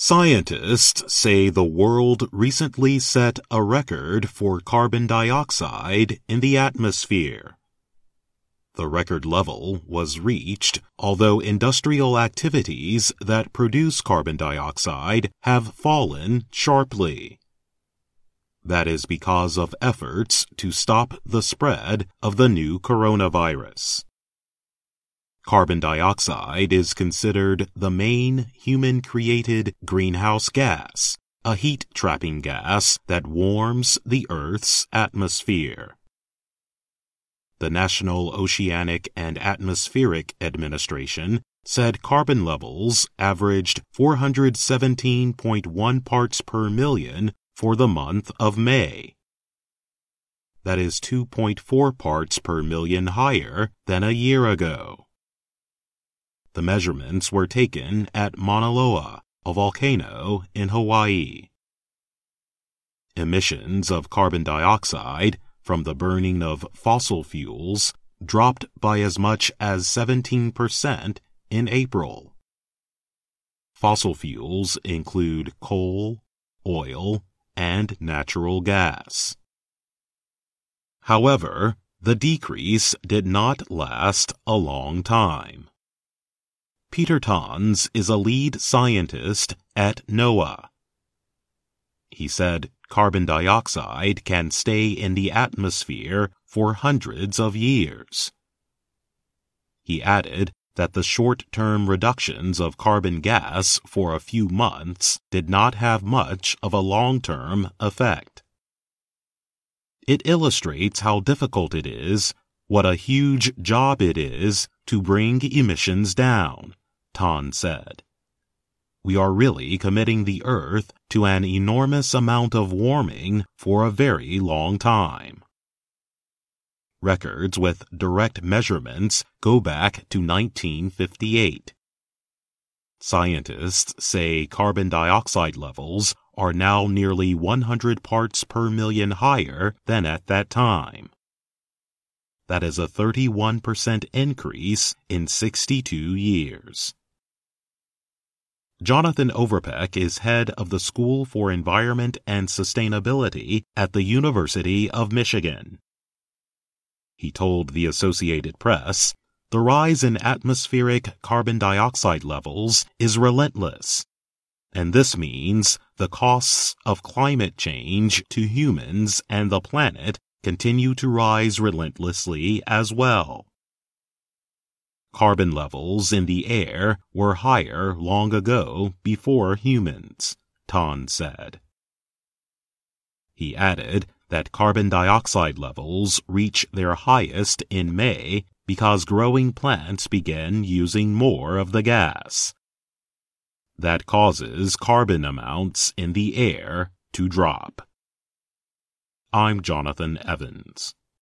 Scientists say the world recently set a record for carbon dioxide in the atmosphere. The record level was reached, although industrial activities that produce carbon dioxide have fallen sharply. That is because of efforts to stop the spread of the new coronavirus. Carbon dioxide is considered the main human created greenhouse gas, a heat trapping gas that warms the Earth's atmosphere. The National Oceanic and Atmospheric Administration said carbon levels averaged 417.1 parts per million for the month of May. That is 2.4 parts per million higher than a year ago. The measurements were taken at Mauna Loa, a volcano in Hawaii. Emissions of carbon dioxide from the burning of fossil fuels dropped by as much as 17% in April. Fossil fuels include coal, oil, and natural gas. However, the decrease did not last a long time. Peter Tans is a lead scientist at NOAA. He said carbon dioxide can stay in the atmosphere for hundreds of years. He added that the short-term reductions of carbon gas for a few months did not have much of a long-term effect. It illustrates how difficult it is, what a huge job it is to bring emissions down, Tans said. We are really committing the Earth to an enormous amount of warming for a very long time. Records with direct measurements go back to 1958. Scientists say carbon dioxide levels are now nearly 100 parts per million higher than at that time. That is a 31% increase in 62 years. Jonathan Overpeck is head of the School for Environment and Sustainability at the University of Michigan. He told the Associated Press, the rise in atmospheric carbon dioxide levels is relentless, and this means the costs of climate change to humans and the planet continue to rise relentlessly as well. Carbon levels in the air were higher long ago before humans, Tans said. He added that carbon dioxide levels reach their highest in May because growing plants begin using more of the gas. That causes carbon amounts in the air to drop. I'm Jonathan Evans.